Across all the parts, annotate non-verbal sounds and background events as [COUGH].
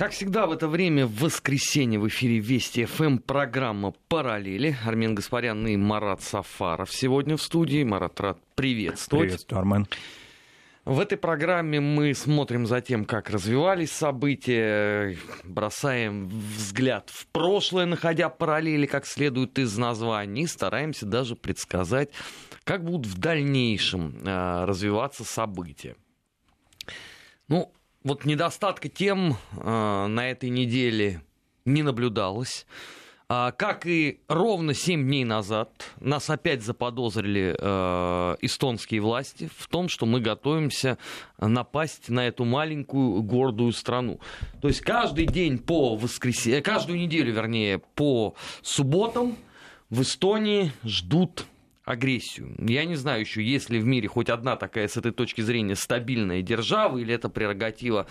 Как всегда в это время в воскресенье в эфире Вести ФМ программа «Параллели». Армен Гаспарян и Марат Сафаров сегодня в студии. Марат, рад приветствовать. Приветствую, Армен. В этой программе мы смотрим за тем, как развивались события, бросаем взгляд в прошлое, находя параллели как следует из названий, и стараемся даже предсказать, как будут в дальнейшем э, развиваться события. Ну, вот недостатка тем э, на этой неделе не наблюдалось. А, как и ровно 7 дней назад нас опять заподозрили э, эстонские власти в том, что мы готовимся напасть на эту маленькую гордую страну. То есть каждый день по воскресенье, каждую неделю, вернее, по субботам в Эстонии ждут агрессию. Я не знаю еще, есть ли в мире хоть одна такая с этой точки зрения стабильная держава, или это прерогатива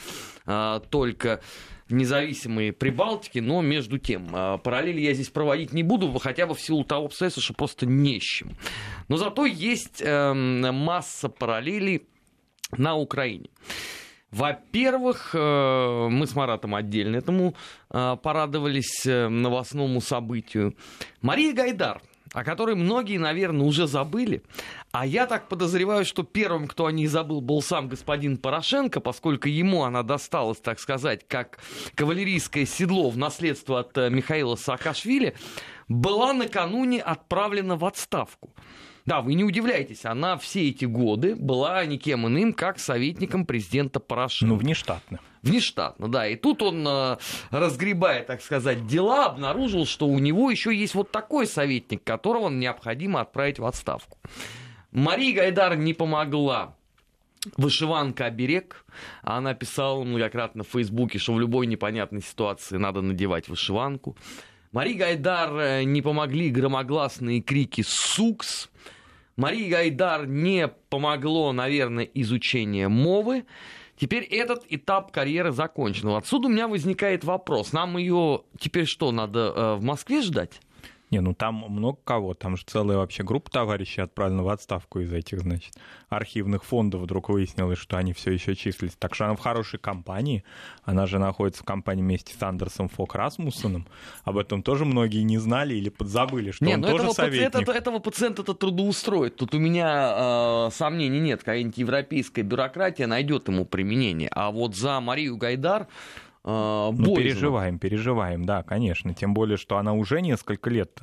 а, только независимые Прибалтики, но между тем, а, параллели я здесь проводить не буду, хотя бы в силу того обстоятельства, что просто не с чем. Но зато есть э, масса параллелей на Украине. Во-первых, э, мы с Маратом отдельно этому э, порадовались э, новостному событию. Мария Гайдар о которой многие, наверное, уже забыли. А я так подозреваю, что первым, кто о ней забыл, был сам господин Порошенко, поскольку ему она досталась, так сказать, как кавалерийское седло в наследство от э, Михаила Саакашвили, была накануне отправлена в отставку. Да, вы не удивляйтесь, она все эти годы была никем иным, как советником президента Порошенко. Ну, внештатно. Внештатно, да. И тут он, э, разгребая, так сказать, дела, обнаружил, что у него еще есть вот такой советник, которого необходимо отправить в отставку. Мария Гайдар не помогла Вышиванка оберег. Она писала многократно в Фейсбуке, что в любой непонятной ситуации надо надевать вышиванку. Марии Гайдар э, не помогли громогласные крики «Сукс!». Марии Гайдар не помогло, наверное, изучение мовы. Теперь этот этап карьеры закончен. Отсюда у меня возникает вопрос. Нам ее теперь что, надо э, в Москве ждать? Не, ну там много кого, там же целая вообще группа товарищей отправлена в отставку из этих, значит, архивных фондов. Вдруг выяснилось, что они все еще числились. Так что она в хорошей компании. Она же находится в компании вместе с Андерсом Фок Расмуссоном. Об этом тоже многие не знали или подзабыли, что не, он ну тоже этого, советник. Этого, этого пациента-то трудоустроит. Тут у меня э, сомнений нет. Какая-нибудь европейская бюрократия найдет ему применение. А вот за Марию Гайдар э, ну, переживаем, переживаем, да, конечно. Тем более, что она уже несколько лет,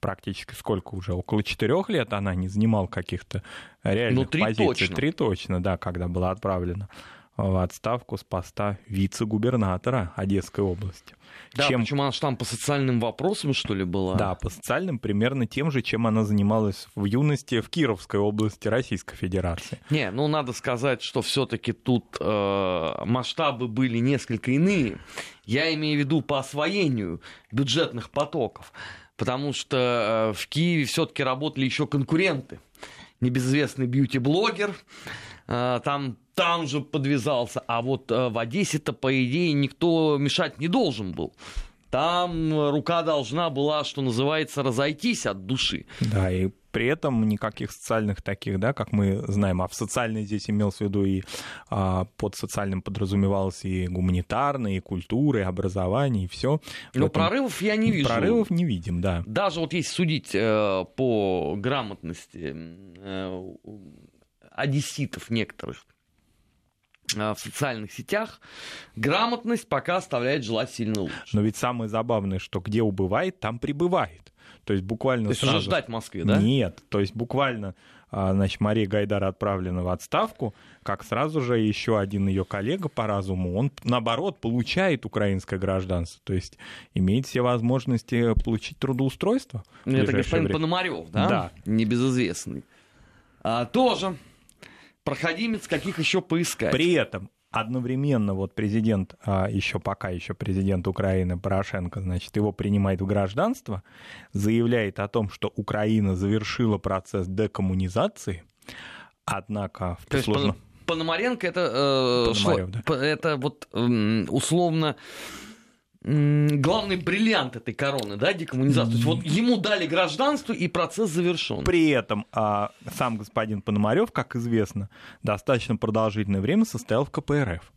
практически сколько уже, около четырех лет она не занимала каких-то реальных ну, три позиций. Точно. Три точно, да, когда была отправлена в отставку с поста вице-губернатора Одесской области. Да, чем... почему она же там по социальным вопросам, что ли, была? Да, по социальным примерно тем же, чем она занималась в юности в Кировской области Российской Федерации. Не, ну надо сказать, что все-таки тут э, масштабы были несколько иные. Я имею в виду по освоению бюджетных потоков, потому что э, в Киеве все-таки работали еще конкуренты. Небезызвестный бьюти-блогер, э, там там же подвязался. А вот э, в Одессе-то, по идее, никто мешать не должен был. Там рука должна была, что называется, разойтись от души. Да, и при этом никаких социальных таких, да, как мы знаем, а в социальной здесь имелось в виду и а, под социальным подразумевалось и гуманитарное, и культура, и образование, и все. Но этом... прорывов я не вижу. Прорывов не видим, да. Даже вот если судить э, по грамотности э, одесситов некоторых, в социальных сетях, грамотность пока оставляет желать сильно лучше. Но ведь самое забавное, что где убывает, там прибывает. То есть буквально То есть сразу... уже ждать в Москве, да? Нет, то есть буквально а, значит, Мария Гайдар отправлена в отставку, как сразу же еще один ее коллега по разуму, он, наоборот, получает украинское гражданство, то есть имеет все возможности получить трудоустройство. Это господин время. Пономарев, да? Да. Небезызвестный. А, тоже проходимец, каких еще поискать. При этом одновременно вот президент, а, еще пока еще президент Украины Порошенко, значит, его принимает в гражданство, заявляет о том, что Украина завершила процесс декоммунизации, однако в сложно... Пономаренко это, э, Пономарев, что, да. это вот э, условно главный бриллиант этой короны, да, декоммунизации. То есть вот ему дали гражданство, и процесс завершен. При этом а, сам господин Пономарев, как известно, достаточно продолжительное время состоял в КПРФ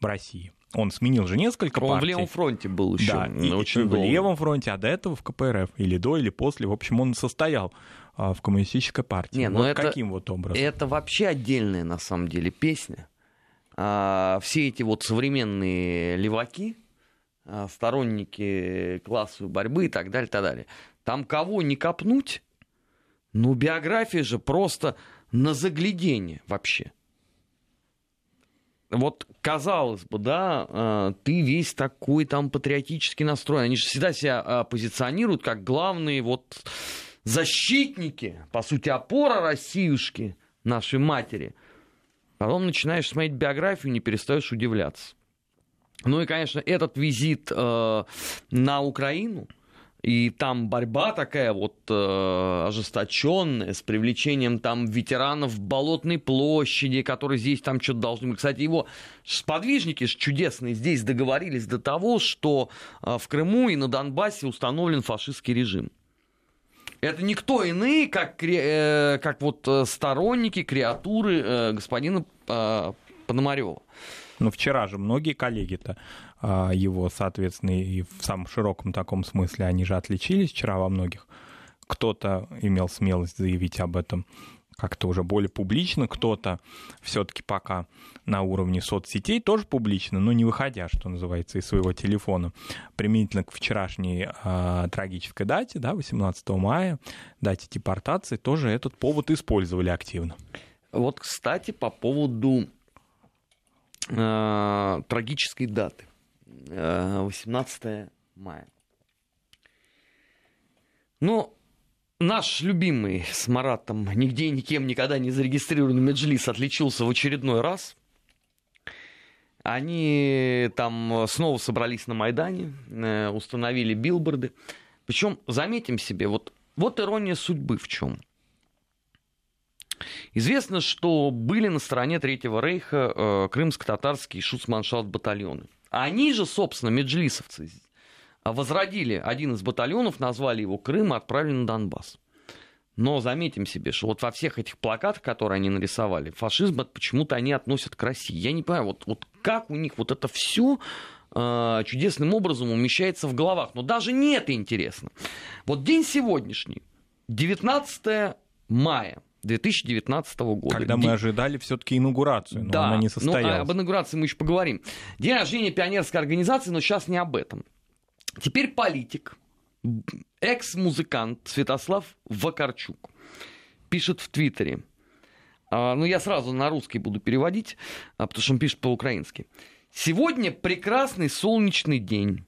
в России. он сменил же несколько он партий. в левом фронте был еще. Да, и, очень и в левом фронте, а до этого в КПРФ. Или до, или после. В общем, он состоял а, в коммунистической партии. Не, вот ну это, каким вот образом? Это вообще отдельная, на самом деле, песня. А, все эти вот современные леваки, сторонники классовой борьбы и так далее, так далее. Там кого не копнуть, ну, биография же просто на заглядение вообще вот казалось бы, да, э, ты весь такой там патриотически настроен. Они же всегда себя э, позиционируют как главные вот защитники, по сути, опора Россиюшки, нашей матери. Потом начинаешь смотреть биографию, не перестаешь удивляться. Ну и, конечно, этот визит э, на Украину – и там борьба такая вот э, ожесточенная с привлечением там ветеранов Болотной площади, которые здесь там что-то должны быть. Кстати, его сподвижники чудесные здесь договорились до того, что э, в Крыму и на Донбассе установлен фашистский режим. Это никто иные, как, э, как вот э, сторонники, креатуры э, господина э, Пономарева. Но вчера же многие коллеги-то а, его, соответственно, и в самом широком таком смысле они же отличились вчера во многих. Кто-то имел смелость заявить об этом как-то уже более публично, кто-то все-таки пока на уровне соцсетей тоже публично, но не выходя, что называется, из своего телефона. Применительно к вчерашней э, трагической дате, да, 18 мая, дате депортации, тоже этот повод использовали активно. Вот, кстати, по поводу э, трагической даты. 18 э, мая. Ну, наш любимый с Маратом, нигде и никем никогда не зарегистрированный Меджлис отличился в очередной раз. Они там снова собрались на Майдане, э, установили билборды. Причем, заметим себе, вот, вот ирония судьбы в чем. Известно, что были на стороне Третьего Рейха э, крымско-татарские шуцманшафт батальоны. Они же, собственно, меджлисовцы, возродили один из батальонов, назвали его Крым и отправили на Донбасс. Но заметим себе, что вот во всех этих плакатах, которые они нарисовали, фашизм почему-то они относят к России. Я не понимаю, вот, вот как у них вот это все э, чудесным образом умещается в головах. Но даже не это интересно. Вот день сегодняшний, 19 мая, 2019 года. Когда мы ожидали все-таки инаугурацию, но да, она не состоялась. Ну, об инаугурации мы еще поговорим. День рождения пионерской организации, но сейчас не об этом. Теперь политик, экс-музыкант Святослав Вакарчук пишет в Твиттере. А, ну, я сразу на русский буду переводить, а, потому что он пишет по-украински. Сегодня прекрасный солнечный день.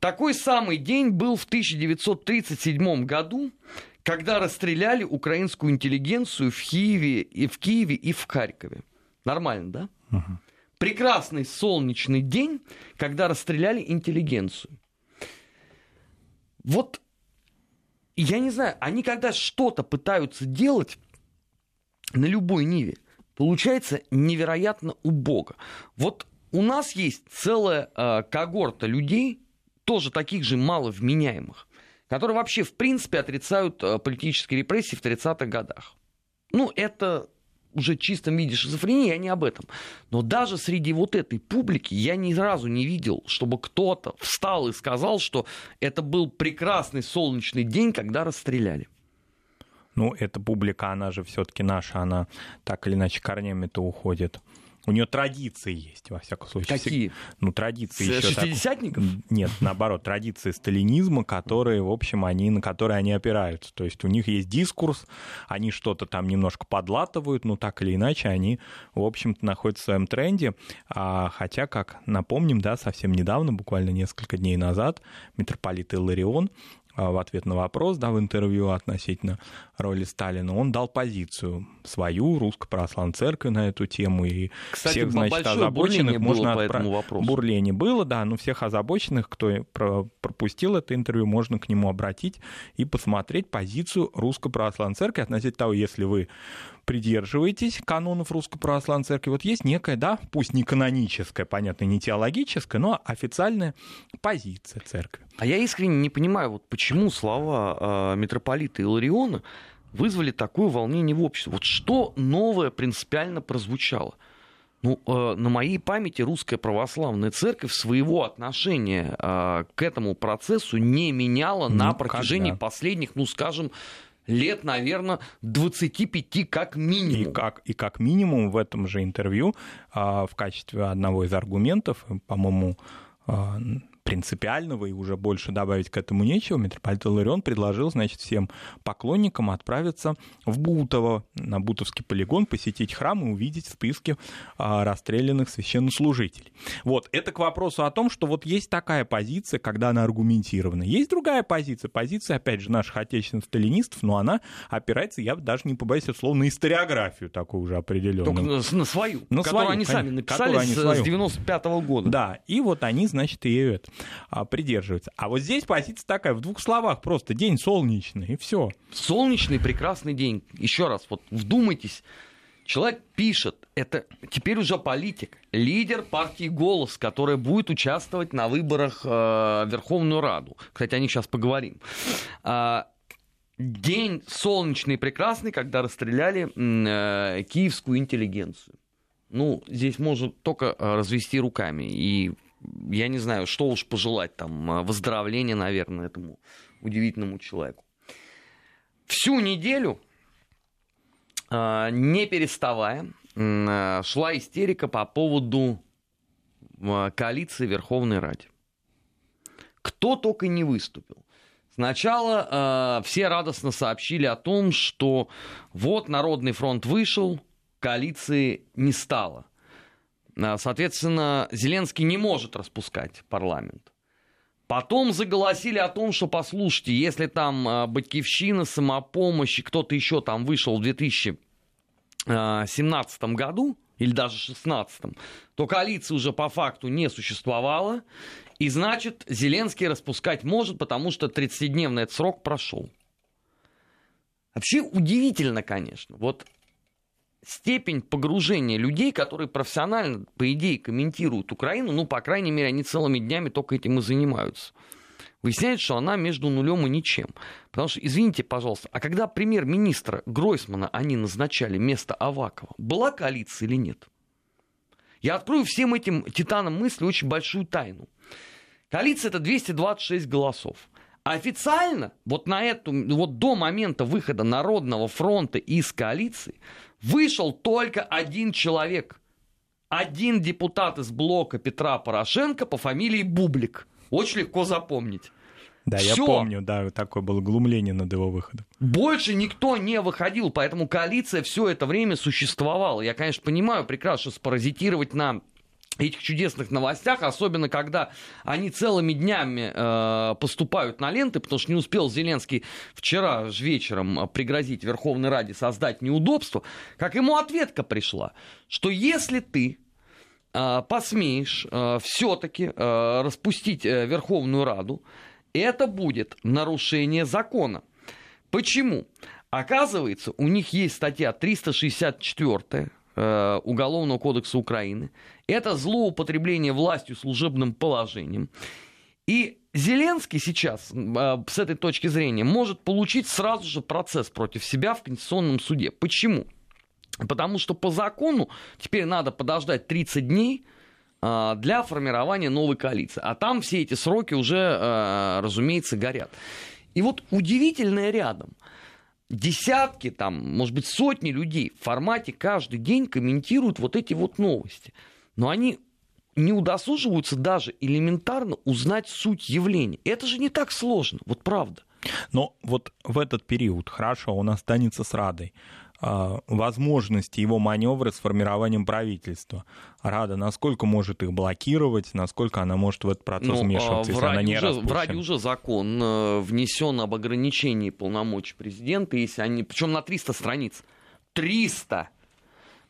Такой самый день был в 1937 году, когда расстреляли украинскую интеллигенцию в Киеве и в Киеве и в Харькове. Нормально, да? Угу. Прекрасный солнечный день, когда расстреляли интеллигенцию. Вот, я не знаю, они когда что-то пытаются делать на любой ниве, получается невероятно убого. Вот у нас есть целая э, когорта людей, тоже таких же маловменяемых, которые вообще в принципе отрицают э, политические репрессии в 30-х годах. Ну, это уже чистом виде шизофрения, я не об этом. Но даже среди вот этой публики я ни разу не видел, чтобы кто-то встал и сказал, что это был прекрасный солнечный день, когда расстреляли. Ну, эта публика, она же все-таки наша, она так или иначе корнями-то уходит у нее традиции есть, во всяком случае. Какие? Ну, традиции еще. Шестидесятников? Так... Нет, наоборот, традиции сталинизма, которые, в общем, они, на которые они опираются. То есть у них есть дискурс, они что-то там немножко подлатывают, но так или иначе они, в общем-то, находятся в своем тренде. А, хотя, как напомним, да, совсем недавно, буквально несколько дней назад, митрополит Илларион а, в ответ на вопрос, да, в интервью относительно роли Сталина, он дал позицию свою, Русской Православной Церкви на эту тему, и Кстати, всех, значит, озабоченных можно отправить... по этому вопросу. Бурление было, да, но всех озабоченных, кто пропустил это интервью, можно к нему обратить и посмотреть позицию Русской Православной Церкви относительно того, если вы придерживаетесь канонов Русской Православной Церкви, вот есть некая, да, пусть не каноническая, понятно, не теологическая, но официальная позиция Церкви. А я искренне не понимаю, вот почему слова э, митрополита Илариона вызвали такое волнение в обществе. Вот что новое принципиально прозвучало? Ну, э, на моей памяти русская православная церковь своего отношения э, к этому процессу не меняла Никогда. на протяжении последних, ну, скажем, лет, наверное, 25 как минимум. И как, и как минимум в этом же интервью э, в качестве одного из аргументов, по-моему, э, принципиального, и уже больше добавить к этому нечего, митрополит Иларион предложил, значит, всем поклонникам отправиться в Бутово, на Бутовский полигон, посетить храм и увидеть списки а, расстрелянных священнослужителей. Вот, это к вопросу о том, что вот есть такая позиция, когда она аргументирована. Есть другая позиция, позиция, опять же, наших отечественных сталинистов, но она опирается, я даже не побоюсь этого слова, на историографию такую уже определенную. Только на, свою, на которую свою, они сами написали они с, с 95 -го года. Да, и вот они, значит, и это а, придерживаются. А вот здесь позиция такая, в двух словах просто, день солнечный, и все. Солнечный, прекрасный день. Еще раз, вот вдумайтесь, Человек пишет, это теперь уже политик, лидер партии «Голос», которая будет участвовать на выборах э, Верховную Раду. Кстати, о них сейчас поговорим. А, день солнечный прекрасный, когда расстреляли э, киевскую интеллигенцию. Ну, здесь можно только э, развести руками. И я не знаю, что уж пожелать там, а, выздоровления, наверное, этому удивительному человеку. Всю неделю, а, не переставая, а, шла истерика по поводу коалиции Верховной Ради. Кто только не выступил. Сначала э, все радостно сообщили о том, что вот Народный фронт вышел, коалиции не стало. А, соответственно, Зеленский не может распускать парламент. Потом заголосили о том, что, послушайте, если там а, Батькивщина, самопомощь и кто-то еще там вышел в 2017 а, году, или даже 2016, то коалиции уже по факту не существовало, и значит, Зеленский распускать может, потому что 30-дневный этот срок прошел. Вообще удивительно, конечно. Вот степень погружения людей, которые профессионально, по идее, комментируют Украину, ну, по крайней мере, они целыми днями только этим и занимаются. Выясняется, что она между нулем и ничем. Потому что, извините, пожалуйста, а когда премьер-министра Гройсмана они назначали вместо Авакова, была коалиция или нет? Я открою всем этим титанам мысли очень большую тайну. Коалиция это 226 голосов. официально, вот на эту, вот до момента выхода Народного фронта из коалиции, вышел только один человек. Один депутат из блока Петра Порошенко по фамилии Бублик. Очень легко запомнить. Да, Всё. я помню, да, такое было глумление над его выходом. Больше никто не выходил, поэтому коалиция все это время существовала. Я, конечно, понимаю прекрасно, что спаразитировать на этих чудесных новостях, особенно когда они целыми днями э, поступают на ленты, потому что не успел Зеленский вчера же вечером э, пригрозить Верховной Раде создать неудобство, как ему ответка пришла, что если ты э, посмеешь э, все-таки э, распустить э, Верховную Раду, это будет нарушение закона. Почему? Оказывается, у них есть статья 364 Э, Уголовного кодекса Украины. Это злоупотребление властью служебным положением. И Зеленский сейчас, э, с этой точки зрения, может получить сразу же процесс против себя в Конституционном суде. Почему? Потому что по закону теперь надо подождать 30 дней э, для формирования новой коалиции. А там все эти сроки уже, разумеется, горят. И вот удивительное рядом – десятки, там, может быть, сотни людей в формате каждый день комментируют вот эти вот новости. Но они не удосуживаются даже элементарно узнать суть явления. Это же не так сложно, вот правда. Но вот в этот период, хорошо, он останется с Радой. А, возможности его маневра с формированием правительства. Рада, насколько может их блокировать, насколько она может в этот процесс ну, вмешиваться, в если она не уже, В Раде уже закон э, внесен об ограничении полномочий президента, если они, причем на 300 страниц. 300!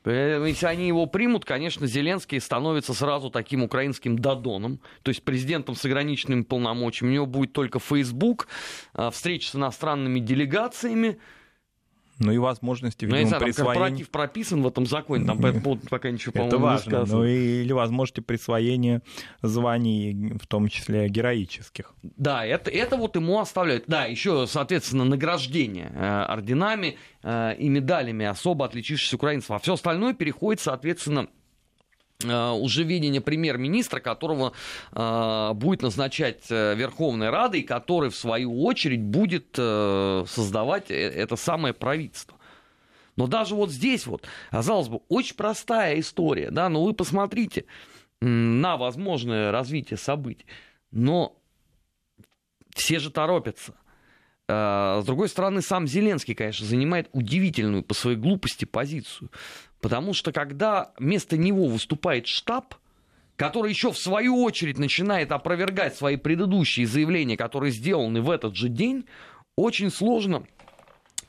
Э, если они его примут, конечно, Зеленский становится сразу таким украинским додоном, то есть президентом с ограниченными полномочиями. У него будет только Facebook, э, встреча с иностранными делегациями, ну и возможности, видимо, ну, знаю, присвоения... корпоратив прописан в этом законе, там пока ничего, по-моему, Это важно, не. Ну или возможности присвоения званий, в том числе героических. Да, это, это вот ему оставляют. Да, еще, соответственно, награждение э, орденами э, и медалями особо отличившихся украинцев. А все остальное переходит, соответственно, уже видение премьер-министра, которого э, будет назначать э, Верховная Рада, и который, в свою очередь, будет э, создавать э, это самое правительство. Но даже вот здесь вот, казалось бы, очень простая история, да, но вы посмотрите на возможное развитие событий. Но все же торопятся. С другой стороны, сам Зеленский, конечно, занимает удивительную по своей глупости позицию. Потому что когда вместо него выступает штаб, который еще в свою очередь начинает опровергать свои предыдущие заявления, которые сделаны в этот же день, очень сложно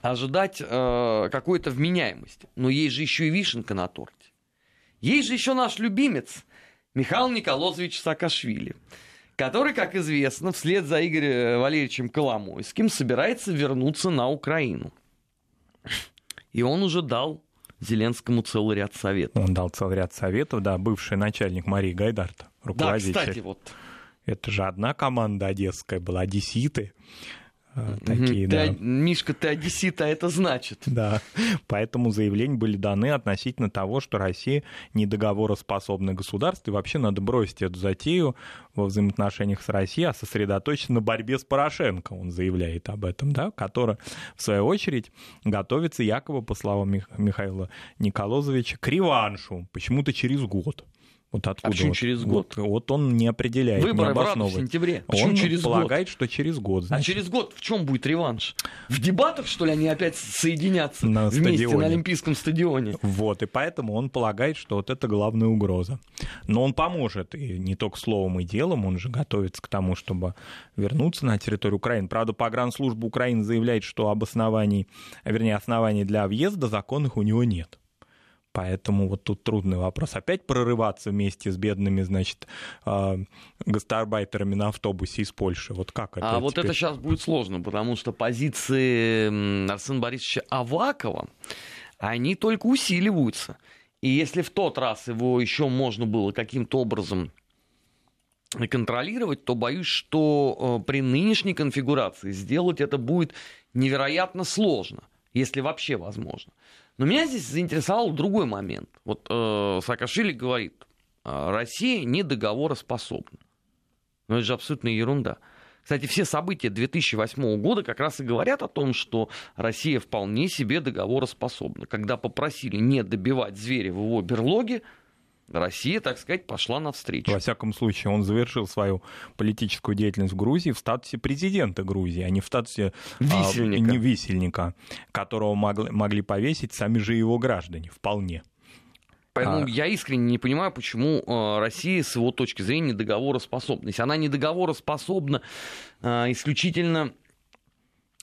ожидать э, какой-то вменяемости. Но есть же еще и вишенка на торте. Есть же еще наш любимец Михаил Николозович Саакашвили, который, как известно, вслед за Игорем Валерьевичем Коломойским собирается вернуться на Украину. И он уже дал Зеленскому целый ряд советов. Он дал целый ряд советов, да, бывший начальник Марии Гайдарта, руководитель. Да, кстати, вот. Это же одна команда одесская была, одесситы. Э, такие, ты, да. Мишка, ты одессит, а это значит. [LAUGHS] Да, поэтому заявления были даны относительно того, что Россия недоговороспособное государство, и вообще надо бросить эту затею во взаимоотношениях с Россией, а сосредоточиться на борьбе с Порошенко, он заявляет об этом, да, которая, в свою очередь, готовится якобы, по словам Михаила Николозовича, к реваншу, почему-то через год. Вот откуда? А почему вот, через год? Вот, вот он не определяет, Выборы не в сентябре. Почему он через полагает, год? что через год. А значит. А через год в чем будет реванш? В дебатах, что ли, они опять соединятся на вместе стадионе. на Олимпийском стадионе? Вот, и поэтому он полагает, что вот это главная угроза. Но он поможет, и не только словом и делом, он же готовится к тому, чтобы вернуться на территорию Украины. Правда, погранслужба Украины заявляет, что об основании, вернее, оснований для въезда законных у него нет. Поэтому вот тут трудный вопрос. Опять прорываться вместе с бедными, значит, а, гастарбайтерами на автобусе из Польши. Вот как это? А теперь? вот это сейчас будет сложно, потому что позиции Арсена Борисовича Авакова, они только усиливаются. И если в тот раз его еще можно было каким-то образом контролировать, то боюсь, что э, при нынешней конфигурации сделать это будет невероятно сложно, если вообще возможно. Но меня здесь заинтересовал другой момент. Вот э, Саакашвили говорит, «А, Россия не договороспособна. Но это же абсолютная ерунда. Кстати, все события 2008 года как раз и говорят о том, что Россия вполне себе договороспособна. Когда попросили не добивать зверя в его берлоге, Россия, так сказать, пошла навстречу. Во всяком случае, он завершил свою политическую деятельность в Грузии в статусе президента Грузии, а не в статусе висельника, а, не висельника которого могли, могли повесить сами же его граждане, вполне. Поэтому а... я искренне не понимаю, почему э, Россия с его точки зрения договороспособна. Если она не договороспособна э, исключительно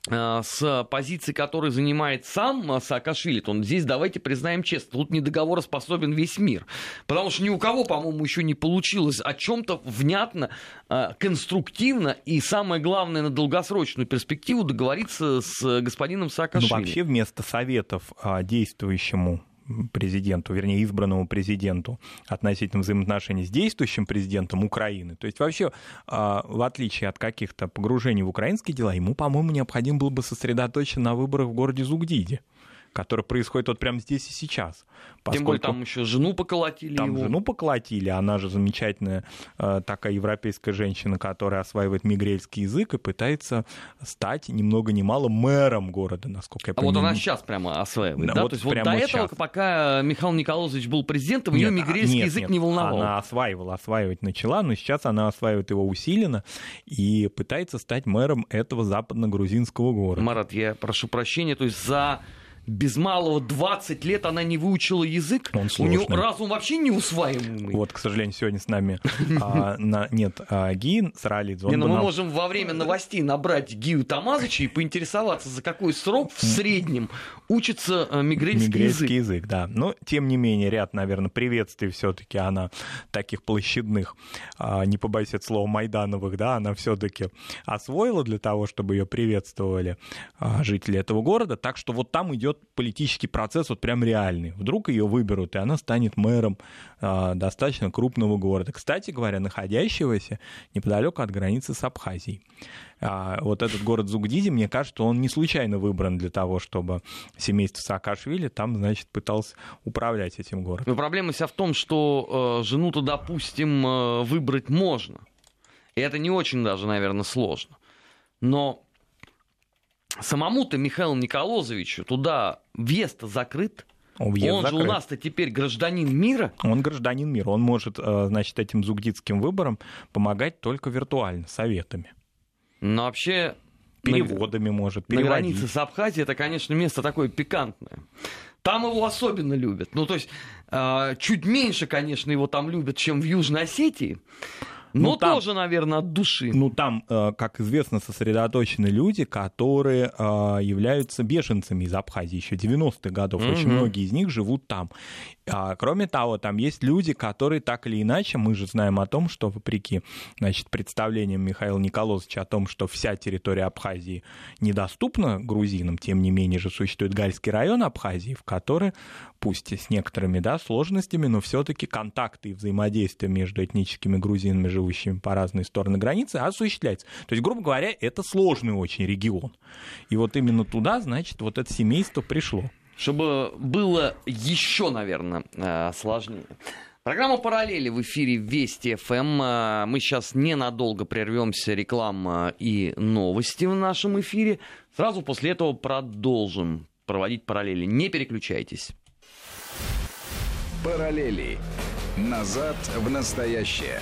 с позиции, которую занимает сам э, Саакашвили, то здесь, давайте признаем честно, тут не договороспособен весь мир. Потому что ни у кого, по-моему, еще не получилось о чем-то внятно, э, конструктивно и, самое главное, на долгосрочную перспективу договориться с господином Саакашвили. Ну, вообще, вместо советов действующему президенту, вернее, избранному президенту относительно взаимоотношений с действующим президентом Украины. То есть вообще, а, в отличие от каких-то погружений в украинские дела, ему, по-моему, необходимо было бы сосредоточиться на выборах в городе Зугдиде который происходит вот прямо здесь и сейчас. Поскольку Тем более там еще жену поколотили Там его. жену поколотили, она же замечательная э, такая европейская женщина, которая осваивает мигрельский язык и пытается стать ни много ни мало мэром города, насколько я понимаю. А вот она сейчас прямо осваивает, да? да? Вот То есть вот до этого, сейчас. пока Михаил Николаевич был президентом, нет, ее мигрельский нет, язык нет, не волновал. Она осваивала, осваивать начала, но сейчас она осваивает его усиленно и пытается стать мэром этого западно-грузинского города. Марат, я прошу прощения, то есть за без малого 20 лет она не выучила язык. Он сложный. У нее разум вообще не усваиваемый. Вот, к сожалению, сегодня с нами а, на, нет а, Гин Сралидзе. Не, ну мы нам... можем во время новостей набрать Гию Тамазыча и поинтересоваться, за какой срок в среднем учится а, мигрельский, мигрельский язык. язык. да. Но, тем не менее, ряд, наверное, приветствий все-таки она таких площадных, а, не побоюсь от слова, майдановых, да, она все-таки освоила для того, чтобы ее приветствовали а, жители этого города. Так что вот там идет идет политический процесс вот прям реальный. Вдруг ее выберут, и она станет мэром э, достаточно крупного города. Кстати говоря, находящегося неподалеку от границы с Абхазией. А вот этот город Зугдиди, мне кажется, он не случайно выбран для того, чтобы семейство Саакашвили там, значит, пыталось управлять этим городом. Но проблема вся в том, что э, жену-то, допустим, э, выбрать можно. И это не очень даже, наверное, сложно. Но самому-то Михаилу Николозовичу туда въезд закрыт. Въезд он закрыт. же у нас-то теперь гражданин мира. Он гражданин мира. Он может, э, значит, этим зугдитским выборам помогать только виртуально, советами. Но вообще... Переводами на, может, переводить. На границе с Абхазией это, конечно, место такое пикантное. Там его особенно любят. Ну, то есть, э, чуть меньше, конечно, его там любят, чем в Южной Осетии. Ну, ну там, тоже, наверное, от души. Ну, там, э, как известно, сосредоточены люди, которые э, являются беженцами из Абхазии еще 90-х годов. Mm-hmm. Очень многие из них живут там. А, кроме того, там есть люди, которые так или иначе, мы же знаем о том, что вопреки значит, представлениям Михаила Николаевича о том, что вся территория Абхазии недоступна грузинам, тем не менее же существует Гальский район Абхазии, в который, пусть и с некоторыми да, сложностями, но все-таки контакты и взаимодействие между этническими грузинами, живущими по разные стороны границы, осуществляется. То есть, грубо говоря, это сложный очень регион. И вот именно туда, значит, вот это семейство пришло чтобы было еще, наверное, э, сложнее. Программа «Параллели» в эфире Вести ФМ. Э, мы сейчас ненадолго прервемся, реклама и новости в нашем эфире. Сразу после этого продолжим проводить параллели. Не переключайтесь. Параллели. Назад в настоящее.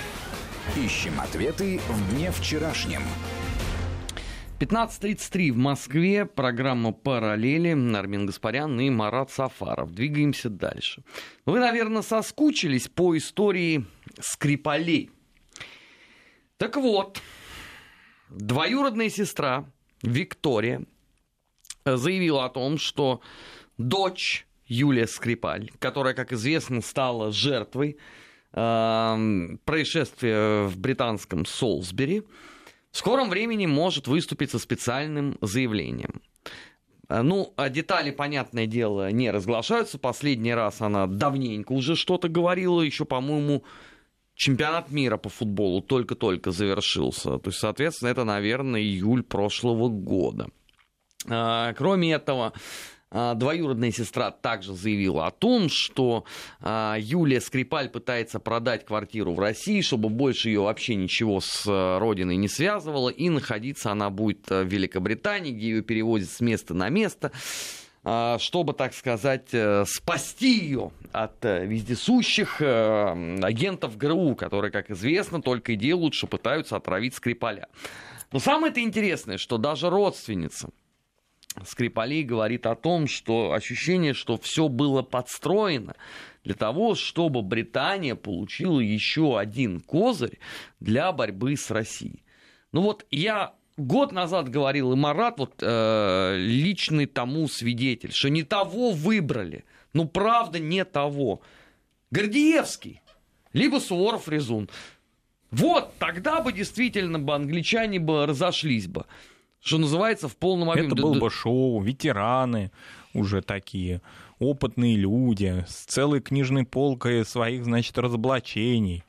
Ищем ответы в дне вчерашнем. 15.33 в Москве. Программа «Параллели». Армин Гаспарян и Марат Сафаров. Двигаемся дальше. Вы, наверное, соскучились по истории Скрипалей. Так вот, двоюродная сестра Виктория заявила о том, что дочь Юлия Скрипаль, которая, как известно, стала жертвой э, происшествия в британском Солсбери, в скором времени может выступить со специальным заявлением. Э, ну, а детали, понятное дело, не разглашаются. Последний раз она давненько уже что-то говорила, еще, по-моему, чемпионат мира по футболу только-только завершился. То есть, соответственно, это, наверное, июль прошлого года. А, кроме этого, а, двоюродная сестра также заявила о том, что а, Юлия Скрипаль пытается продать квартиру в России, чтобы больше ее вообще ничего с а, родиной не связывало, и находиться она будет в Великобритании, где ее перевозят с места на место чтобы, так сказать, э, спасти ее от э, вездесущих э, агентов ГРУ, которые, как известно, только и делают, что пытаются отравить Скрипаля. Но самое-то интересное, что даже родственница Скрипалей говорит о том, что ощущение, что все было подстроено для того, чтобы Британия получила еще один козырь для борьбы с Россией. Ну вот я год назад говорил, и Марат вот э, личный тому свидетель, что не того выбрали. Ну правда не того. Гордеевский, либо Суворов Резун. Вот тогда бы действительно бы англичане бы разошлись бы что называется, в полном объеме. Это было бы шоу, ветераны уже такие, опытные люди, с целой книжной полкой своих, значит, разоблачений.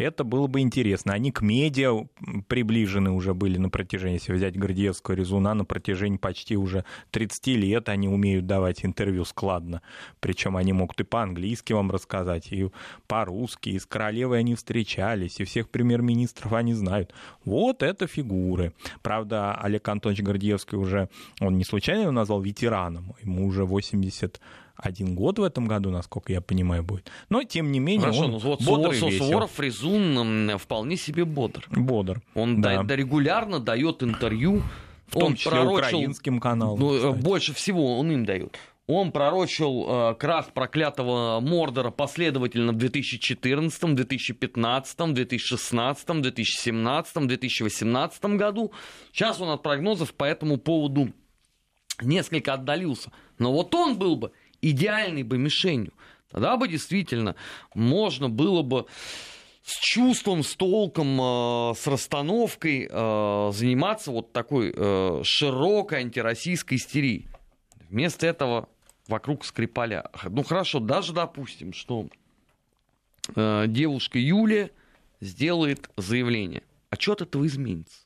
Это было бы интересно. Они к медиа приближены уже были на протяжении, если взять Гордеевского резуна, на протяжении почти уже 30 лет они умеют давать интервью складно. Причем они могут и по-английски вам рассказать, и по-русски, и с королевой они встречались, и всех премьер-министров они знают. Вот это фигуры. Правда, Олег Антонович Гордеевский уже, он не случайно его назвал ветераном, ему уже 80 один год в этом году, насколько я понимаю, будет. Но, тем не менее, Хорошо, он ну, вот бодр Суворов, Суворов Фризун вполне себе бодр. Бодр, Он да. Да, регулярно дает интервью. В том он числе пророчил, украинским каналам. Ну, кстати. больше всего он им дает. Он пророчил э, крах проклятого Мордора последовательно в 2014, 2015, 2016, 2017, 2018 году. Сейчас он от прогнозов по этому поводу несколько отдалился. Но вот он был бы идеальной бы мишенью. Тогда бы действительно можно было бы с чувством, с толком, э, с расстановкой э, заниматься вот такой э, широкой антироссийской истерией. Вместо этого вокруг Скрипаля. Ну хорошо, даже допустим, что девушка Юлия сделает заявление. А что от этого изменится?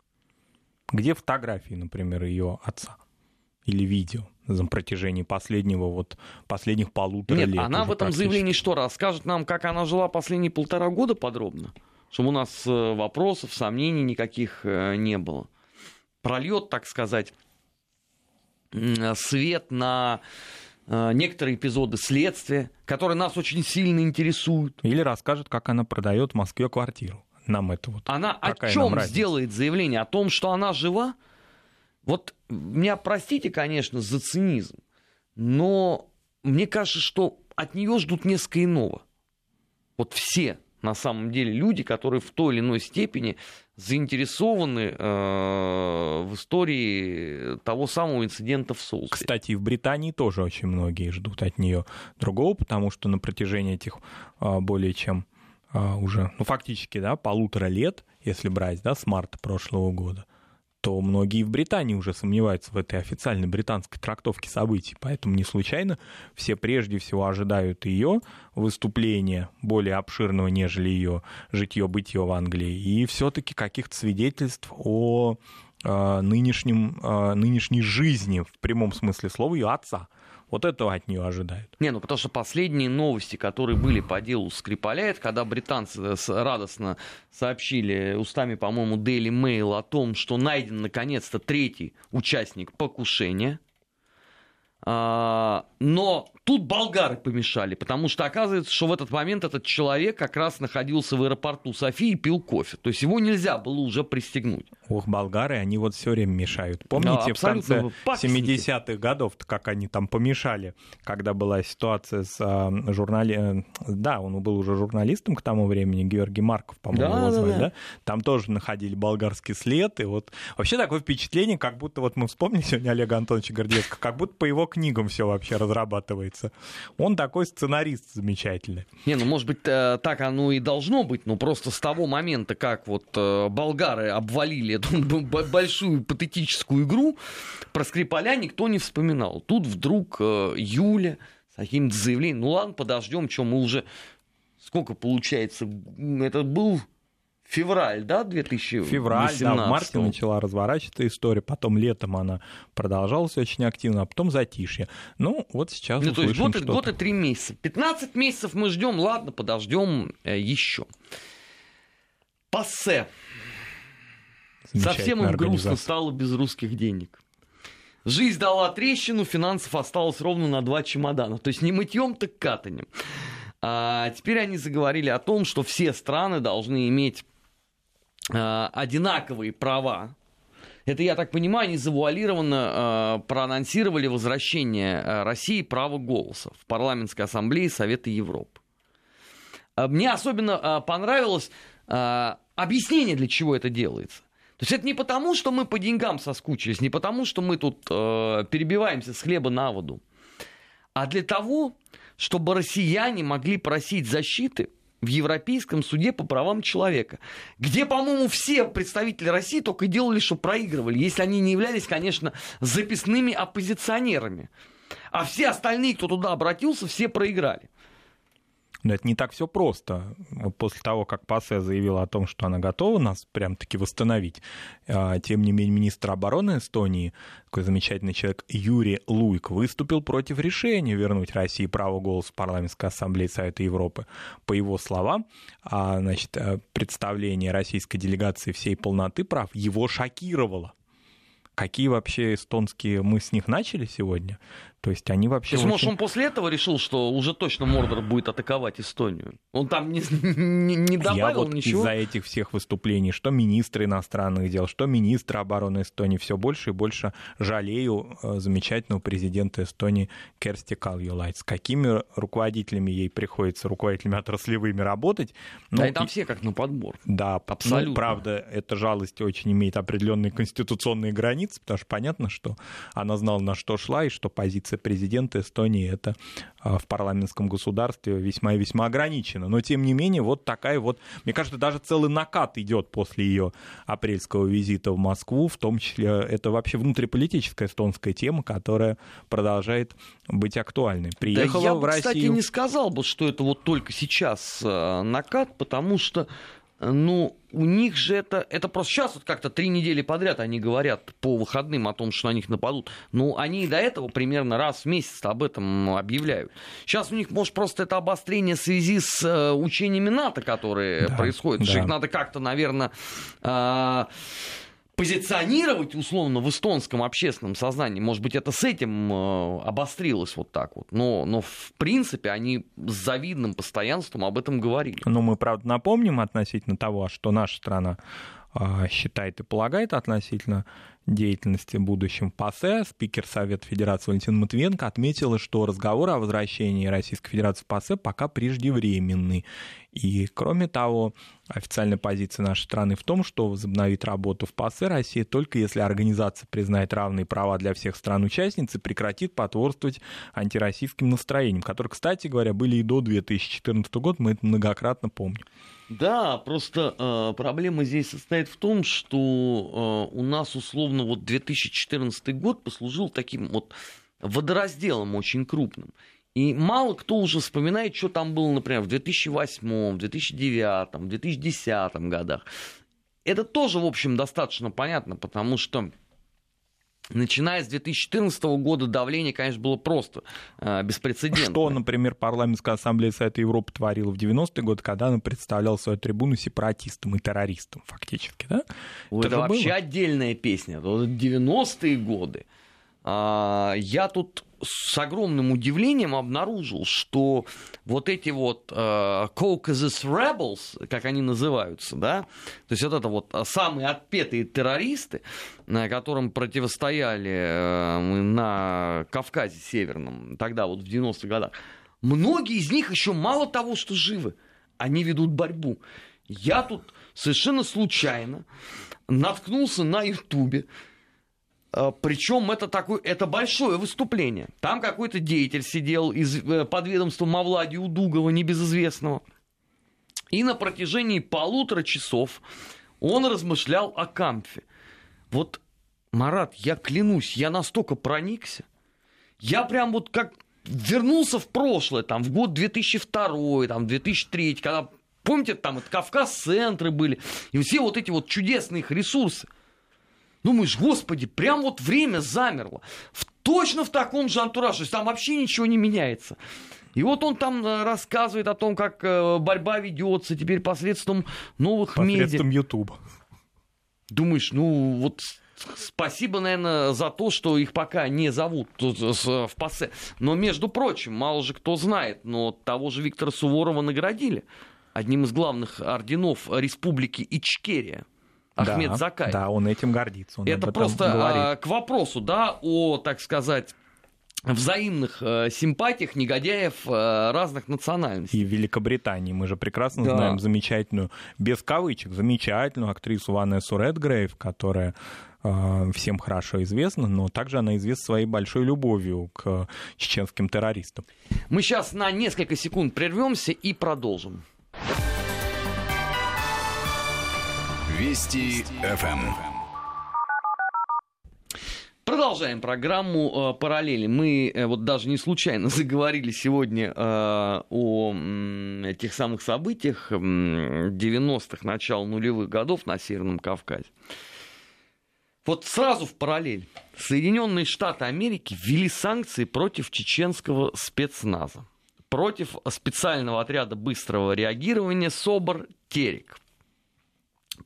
Где фотографии, например, ее отца? Или видео за протяжении последнего, вот, последних полутора Нет, лет? она в этом заявлении что, расскажет нам, как она жила последние полтора года подробно? Чтобы у нас э, вопросов, сомнений никаких э, не было. Прольет, так сказать, свет на э, некоторые эпизоды следствия, которые нас очень сильно интересуют. Или расскажет, как она продает в Москве квартиру. Нам это вот. Она о чем сделает заявление? О том, что она жива? Вот меня простите, конечно, за цинизм, но мне кажется, что от нее ждут несколько иного. Вот все на самом деле люди, которые в той или иной степени заинтересованы э, в истории того самого инцидента в Солсбери. Кстати, в Британии тоже очень многие ждут от нее другого, потому что на протяжении этих э, более чем э, уже, ну фактически, да, полутора лет, если брать, да, с марта прошлого года, то многие в Британии уже сомневаются в этой официальной британской трактовке событий. Поэтому не случайно все прежде всего ожидают ее выступления более обширного, нежели ее житье-бытие в Англии, и все-таки каких-то свидетельств о э, нынешнем, э, нынешней жизни в прямом смысле слова ее отца. Вот этого от нее ожидают. Не, ну потому что последние новости, которые были по делу Скрипаля, это когда британцы радостно сообщили устами, по-моему, Daily Mail о том, что найден наконец-то третий участник покушения. А, но тут болгары помешали, потому что оказывается, что в этот момент этот человек как раз находился в аэропорту Софии и пил кофе. То есть его нельзя было уже пристегнуть. Ох, болгары, они вот все время мешают. Помните, да, в конце 70-х годов, как они там помешали, когда была ситуация с а, журнали... Да, он был уже журналистом к тому времени, Георгий Марков, по-моему, да, его звали, да, да. да? Там тоже находили болгарский след, и вот вообще такое впечатление, как будто вот мы вспомнили сегодня Олега Антоновича Гордецкого, как будто по его книгам все вообще разрабатывается. Он такой сценарист замечательный. Не, ну может быть э, так оно и должно быть, но просто с того момента, как вот э, болгары обвалили эту [LAUGHS] большую патетическую игру, про Скрипаля никто не вспоминал. Тут вдруг э, Юля с каким-то заявлением, ну ладно, подождем, что мы уже... Сколько получается? Это был февраль, да, 2018? Февраль, да, в марте начала разворачиваться история, потом летом она продолжалась очень активно, а потом затишье. Ну, вот сейчас ну, то есть год, год и три месяца. 15 месяцев мы ждем, ладно, подождем э, еще. Пассе. Совсем им грустно стало без русских денег. Жизнь дала трещину, финансов осталось ровно на два чемодана. То есть не мытьем, так катанием. А теперь они заговорили о том, что все страны должны иметь одинаковые права. Это, я так понимаю, они завуалированно а, проанонсировали возвращение а, России права голоса в парламентской ассамблее Совета Европы. А, мне особенно а, понравилось а, объяснение, для чего это делается. То есть это не потому, что мы по деньгам соскучились, не потому, что мы тут э, перебиваемся с хлеба на воду, а для того, чтобы россияне могли просить защиты в Европейском суде по правам человека, где, по-моему, все представители России только делали, что проигрывали, если они не являлись, конечно, записными оппозиционерами. А все остальные, кто туда обратился, все проиграли. Но это не так все просто. Вот после того, как ПАСЕ заявила о том, что она готова нас прям-таки восстановить, а, тем не менее министр обороны Эстонии, такой замечательный человек Юрий Луик, выступил против решения вернуть России право голоса в парламентской ассамблее Совета Европы. По его словам, а, значит, э, представление российской делегации всей полноты прав его шокировало какие вообще эстонские мы с них начали сегодня. То есть они вообще... То есть, очень... может, он после этого решил, что уже точно Мордор будет атаковать Эстонию? Он там не, не, не добавил Я вот ничего? из-за этих всех выступлений, что министры иностранных дел, что министр обороны Эстонии, все больше и больше жалею э, замечательного президента Эстонии Керсти Калюлайт. С какими руководителями ей приходится, руководителями отраслевыми работать? Ну, да, и там все как на подбор. Да, ну, абсолютно. Ну, правда, эта жалость очень имеет определенные конституционные границы, потому что понятно, что она знала, на что шла, и что позиция вице-президента Эстонии это а, в парламентском государстве весьма и весьма ограничено. Но, тем не менее, вот такая вот, мне кажется, даже целый накат идет после ее апрельского визита в Москву, в том числе это вообще внутриполитическая эстонская тема, которая продолжает быть актуальной. Приехала да я в бы, Россию... кстати, не сказал бы, что это вот только сейчас э, накат, потому что ну, у них же это, это просто сейчас вот как-то три недели подряд они говорят по выходным о том, что на них нападут. Ну, они и до этого примерно раз в месяц об этом объявляют. Сейчас у них, может, просто это обострение в связи с э, учениями НАТО, которые да, происходят. Да. Их надо как-то, наверное, э, позиционировать условно в эстонском общественном сознании. Может быть, это с этим э, обострилось вот так вот. Но, но в принципе они с завидным постоянством об этом говорили. Ну, мы, правда, напомним относительно того, что наша страна э, считает и полагает относительно деятельности будущем ПАСЕ, спикер Совета Федерации Валентин Матвиенко отметила, что разговор о возвращении Российской Федерации в ПАСЕ пока преждевременный. И, кроме того, официальная позиция нашей страны в том, что возобновит работу в ПАСЕ Россия только если организация признает равные права для всех стран-участниц и прекратит потворствовать антироссийским настроениям, которые, кстати говоря, были и до 2014 года, мы это многократно помним. Да, просто э, проблема здесь состоит в том, что э, у нас условно вот 2014 год послужил таким вот водоразделом очень крупным. И мало кто уже вспоминает, что там было, например, в 2008, 2009, 2010 годах. Это тоже, в общем, достаточно понятно, потому что Начиная с 2014 года давление, конечно, было просто э, беспрецедентное. Что, например, парламентская ассамблея Совета Европы творила в 90-е годы, когда она представляла свою трибуну сепаратистам и террористам, фактически, да? Это, это вообще было? отдельная песня. 90-е годы. А, я тут с огромным удивлением обнаружил, что вот эти вот uh, Caucasus Rebels, как они называются, да, то есть вот это вот самые отпетые террористы, которым противостояли мы на Кавказе Северном, тогда вот в 90-х годах, многие из них еще мало того, что живы, они ведут борьбу. Я тут совершенно случайно наткнулся на Ютубе Э, Причем это, такое, это большое выступление. Там какой-то деятель сидел из э, подведомства Мавлади Удугова, небезызвестного. И на протяжении полутора часов он размышлял о Кампфе. Вот, Марат, я клянусь, я настолько проникся. Я прям вот как вернулся в прошлое, там, в год 2002, там, 2003, когда, помните, там, это Кавказ-центры были, и все вот эти вот чудесные их ресурсы. Думаешь, господи, прям вот время замерло. В, точно в таком же антураже. То есть там вообще ничего не меняется. И вот он там э, рассказывает о том, как э, борьба ведется теперь посредством новых посредством медиа. Посредством Ютуба. Думаешь, ну вот спасибо, наверное, за то, что их пока не зовут в ПАСЕ. Но, между прочим, мало же кто знает, но того же Виктора Суворова наградили одним из главных орденов Республики Ичкерия. Ахмед да, Закай. Да, он этим гордится. Он Это просто говорит. А, к вопросу, да, о, так сказать, взаимных э, симпатиях негодяев э, разных национальностей. И в Великобритании мы же прекрасно да. знаем замечательную, без кавычек, замечательную актрису Ванессу Редгрейв, которая э, всем хорошо известна, но также она известна своей большой любовью к чеченским террористам. Мы сейчас на несколько секунд прервемся и продолжим. Вести ФМ. Продолжаем программу э, «Параллели». Мы э, вот даже не случайно [LAUGHS] заговорили сегодня э, о тех самых событиях 90-х, начала нулевых годов на Северном Кавказе. Вот сразу в параллель. Соединенные Штаты Америки ввели санкции против чеченского спецназа, против специального отряда быстрого реагирования СОБР-Терек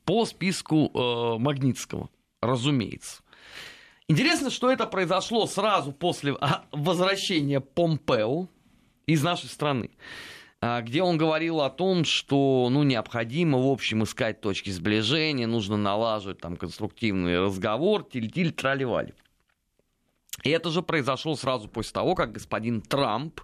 по списку э, Магнитского, разумеется. Интересно, что это произошло сразу после а, возвращения Помпео из нашей страны, а, где он говорил о том, что ну, необходимо, в общем, искать точки сближения, нужно налаживать там конструктивный разговор, тиль-тиль, тролливали. И это же произошло сразу после того, как господин Трамп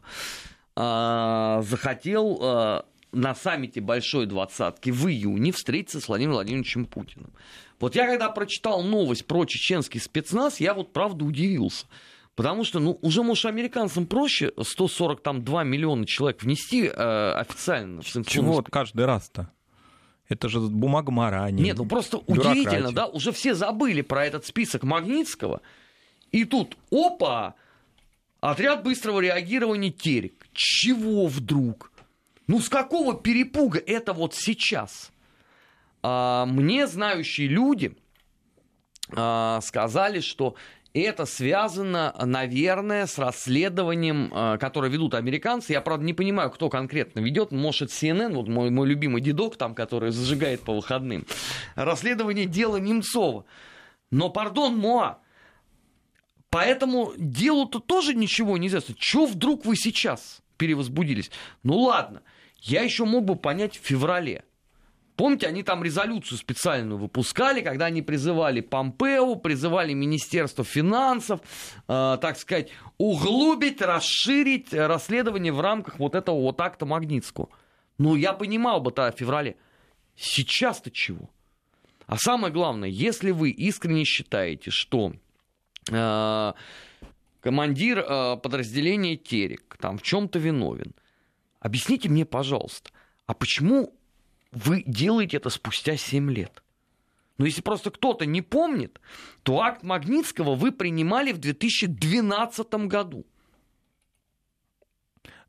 э, захотел э, на саммите Большой Двадцатки в июне встретиться с Владимиром Владимировичем Путиным. Вот я когда прочитал новость про чеченский спецназ, я вот правда удивился. Потому что, ну, уже, может, американцам проще 142 миллиона человек внести э, официально в санкционный Чего вот каждый раз-то? Это же бумага Марани. Нет, ну просто удивительно, да? Уже все забыли про этот список Магнитского. И тут, опа, отряд быстрого реагирования Терек. Чего вдруг? Ну, с какого перепуга это вот сейчас? А, мне знающие люди а, сказали, что это связано, наверное, с расследованием, а, которое ведут американцы. Я, правда, не понимаю, кто конкретно ведет. Может, CNN, вот мой, мой любимый дедок там, который зажигает по выходным. Расследование дела Немцова. Но, пардон, Моа, по этому делу-то тоже ничего не известно. Чего вдруг вы сейчас перевозбудились? Ну ладно, я еще мог бы понять в феврале. Помните, они там резолюцию специальную выпускали, когда они призывали Помпео, призывали Министерство финансов, э, так сказать, углубить, расширить расследование в рамках вот этого вот акта Магнитского. Ну, я понимал бы тогда в феврале. Сейчас-то чего? А самое главное, если вы искренне считаете, что э, командир э, подразделения Терек там в чем-то виновен, объясните мне, пожалуйста, а почему вы делаете это спустя 7 лет. Но если просто кто-то не помнит, то акт Магнитского вы принимали в 2012 году.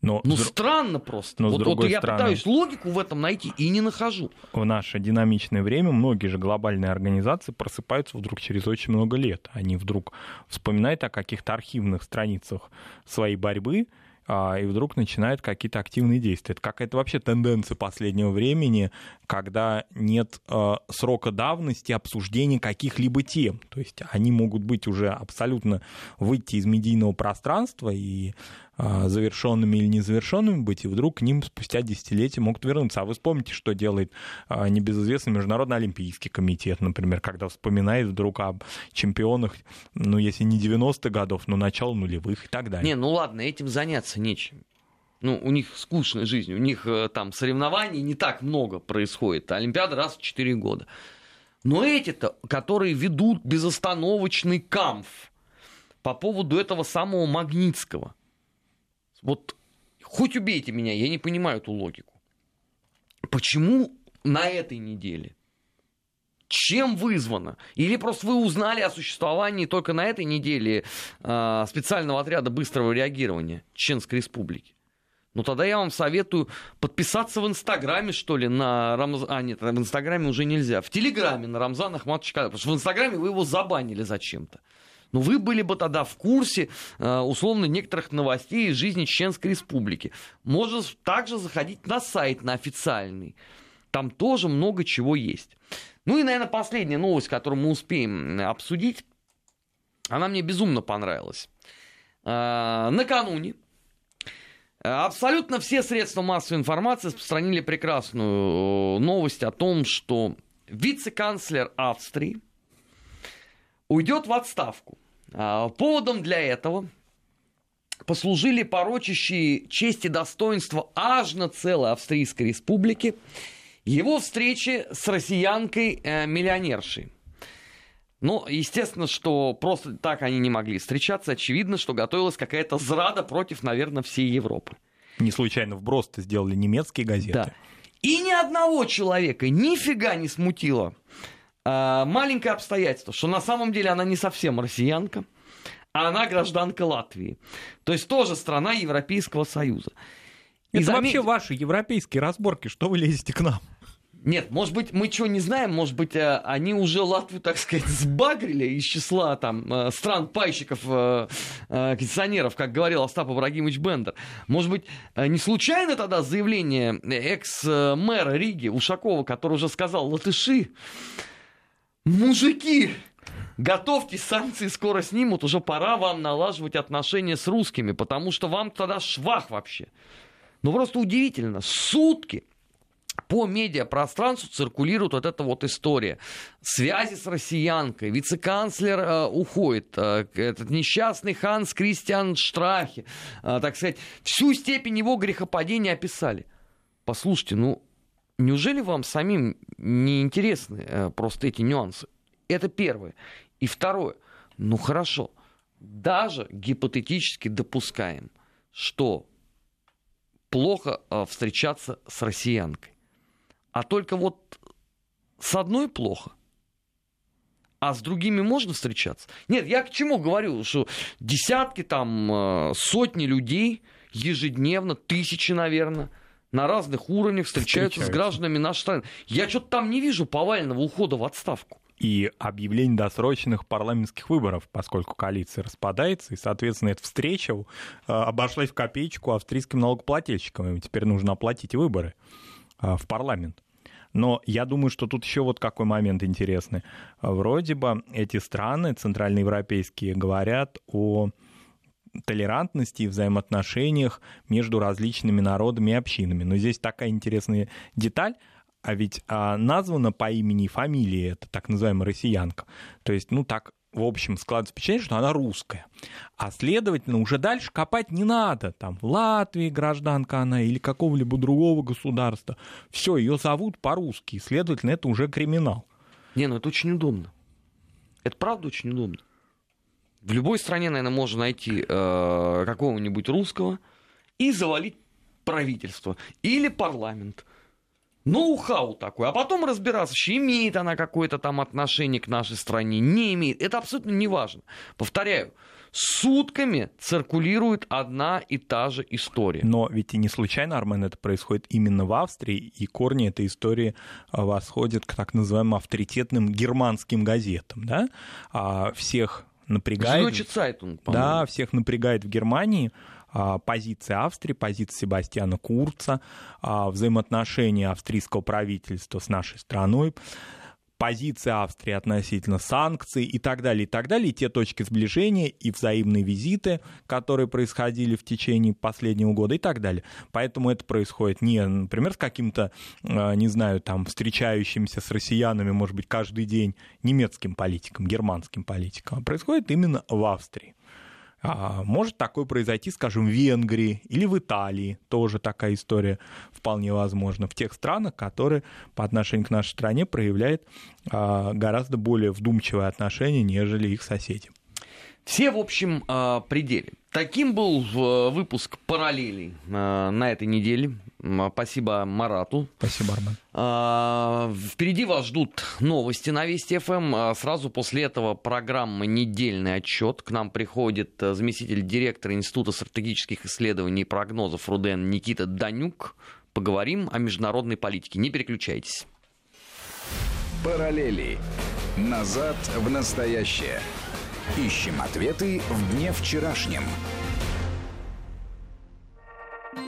Но, ну, с... странно просто. Но вот, вот я стороны, пытаюсь логику в этом найти и не нахожу. В наше динамичное время многие же глобальные организации просыпаются вдруг через очень много лет. Они вдруг вспоминают о каких-то архивных страницах своей борьбы, и вдруг начинают какие-то активные действия. Это какая-то вообще тенденция последнего времени, когда нет э, срока давности обсуждения каких-либо тем. То есть они могут быть уже абсолютно выйти из медийного пространства и а, завершенными или незавершенными быть, и вдруг к ним спустя десятилетия могут вернуться. А вы вспомните, что делает а, небезызвестный Международный Олимпийский комитет, например, когда вспоминает вдруг об чемпионах, ну, если не 90-х годов, но начало нулевых и так далее. Не, ну ладно, этим заняться нечем. Ну, у них скучная жизнь, у них э, там соревнований не так много происходит. Олимпиада раз в 4 года. Но эти-то, которые ведут безостановочный камф по поводу этого самого Магнитского – вот хоть убейте меня, я не понимаю эту логику. Почему на этой неделе? Чем вызвано? Или просто вы узнали о существовании только на этой неделе э, специального отряда быстрого реагирования Чеченской Республики? Ну тогда я вам советую подписаться в Инстаграме, что ли, на Рамзан... А, нет, в Инстаграме уже нельзя. В Телеграме на Рамзан Ахматович Потому что в Инстаграме вы его забанили зачем-то. Но вы были бы тогда в курсе, э, условно, некоторых новостей из жизни Чеченской Республики. Можно также заходить на сайт, на официальный. Там тоже много чего есть. Ну и, наверное, последняя новость, которую мы успеем обсудить, она мне безумно понравилась. Э, накануне абсолютно все средства массовой информации распространили прекрасную э, новость о том, что вице-канцлер Австрии уйдет в отставку. А, поводом для этого послужили порочащие честь и достоинство аж на целой Австрийской республике его встречи с россиянкой-миллионершей. Э, ну, естественно, что просто так они не могли встречаться. Очевидно, что готовилась какая-то зрада против, наверное, всей Европы. Не случайно вброс-то сделали немецкие газеты. Да. И ни одного человека нифига не смутило маленькое обстоятельство, что на самом деле она не совсем россиянка, а она гражданка Латвии. То есть тоже страна Европейского Союза. И Это заметьте... вообще ваши европейские разборки, что вы лезете к нам? Нет, может быть, мы чего не знаем, может быть, э, они уже Латвию, так сказать, [LAUGHS] сбагрили из числа там э, стран пайщиков э, кондиционеров, как говорил Остап Ибрагимович Бендер. Может быть, не случайно тогда заявление экс-мэра Риги Ушакова, который уже сказал, латыши, Мужики, готовьтесь, санкции скоро снимут, уже пора вам налаживать отношения с русскими, потому что вам тогда швах вообще. Ну просто удивительно, сутки по медиапространству циркулирует вот эта вот история. Связи с россиянкой, вице-канцлер э, уходит, э, этот несчастный Ханс Кристиан Штрахе, э, так сказать, всю степень его грехопадения описали. Послушайте, ну Неужели вам самим не интересны э, просто эти нюансы? Это первое. И второе. Ну хорошо, даже гипотетически допускаем, что плохо э, встречаться с россиянкой. А только вот с одной плохо, а с другими можно встречаться? Нет, я к чему говорю, что десятки, там, э, сотни людей ежедневно, тысячи, наверное, на разных уровнях встречаются, встречаются. с гражданами нашей страны. Я что-то там не вижу повального ухода в отставку и объявление досрочных парламентских выборов, поскольку коалиция распадается, и, соответственно, эта встреча э, обошлась в копеечку австрийским налогоплательщикам, им теперь нужно оплатить выборы э, в парламент. Но я думаю, что тут еще вот какой момент интересный. Вроде бы эти страны центральноевропейские говорят о толерантности и взаимоотношениях между различными народами и общинами. Но здесь такая интересная деталь, а ведь а, названа по имени и фамилии это так называемая россиянка. То есть, ну так, в общем, складывается впечатление, что она русская. А следовательно, уже дальше копать не надо. Там в Латвии гражданка она или какого-либо другого государства. Все, ее зовут по-русски. Следовательно, это уже криминал. Не, ну это очень удобно. Это правда очень удобно. В любой стране, наверное, можно найти э, какого-нибудь русского и завалить правительство или парламент ноу-хау такой, а потом разбираться, что имеет она какое-то там отношение к нашей стране, не имеет. Это абсолютно не важно. Повторяю, сутками циркулирует одна и та же история. Но ведь и не случайно, Армен, это происходит именно в Австрии, и корни этой истории а, восходят к так называемым авторитетным германским газетам, да? А всех напрягает... Zeitung, да, всех напрягает в Германии. А, позиция Австрии, позиция Себастьяна Курца, а, взаимоотношения австрийского правительства с нашей страной, позиция Австрии относительно санкций и так далее, и так далее, и те точки сближения и взаимные визиты, которые происходили в течение последнего года и так далее. Поэтому это происходит не, например, с каким-то, а, не знаю, там, встречающимся с россиянами, может быть, каждый день немецким политиком, германским политиком, а происходит именно в Австрии. А может такое произойти, скажем, в Венгрии или в Италии. Тоже такая история вполне возможна. В тех странах, которые по отношению к нашей стране проявляют а, гораздо более вдумчивое отношение, нежели их соседи. Все, в общем, а, пределе. Таким был э, выпуск параллелей э, на этой неделе. Спасибо Марату. Спасибо, Арман. А, впереди вас ждут новости на Вести ФМ. А сразу после этого программа «Недельный отчет». К нам приходит э, заместитель директора Института стратегических исследований и прогнозов РУДН Никита Данюк. Поговорим о международной политике. Не переключайтесь. Параллели. Назад в настоящее. Ищем ответы в дне вчерашнем –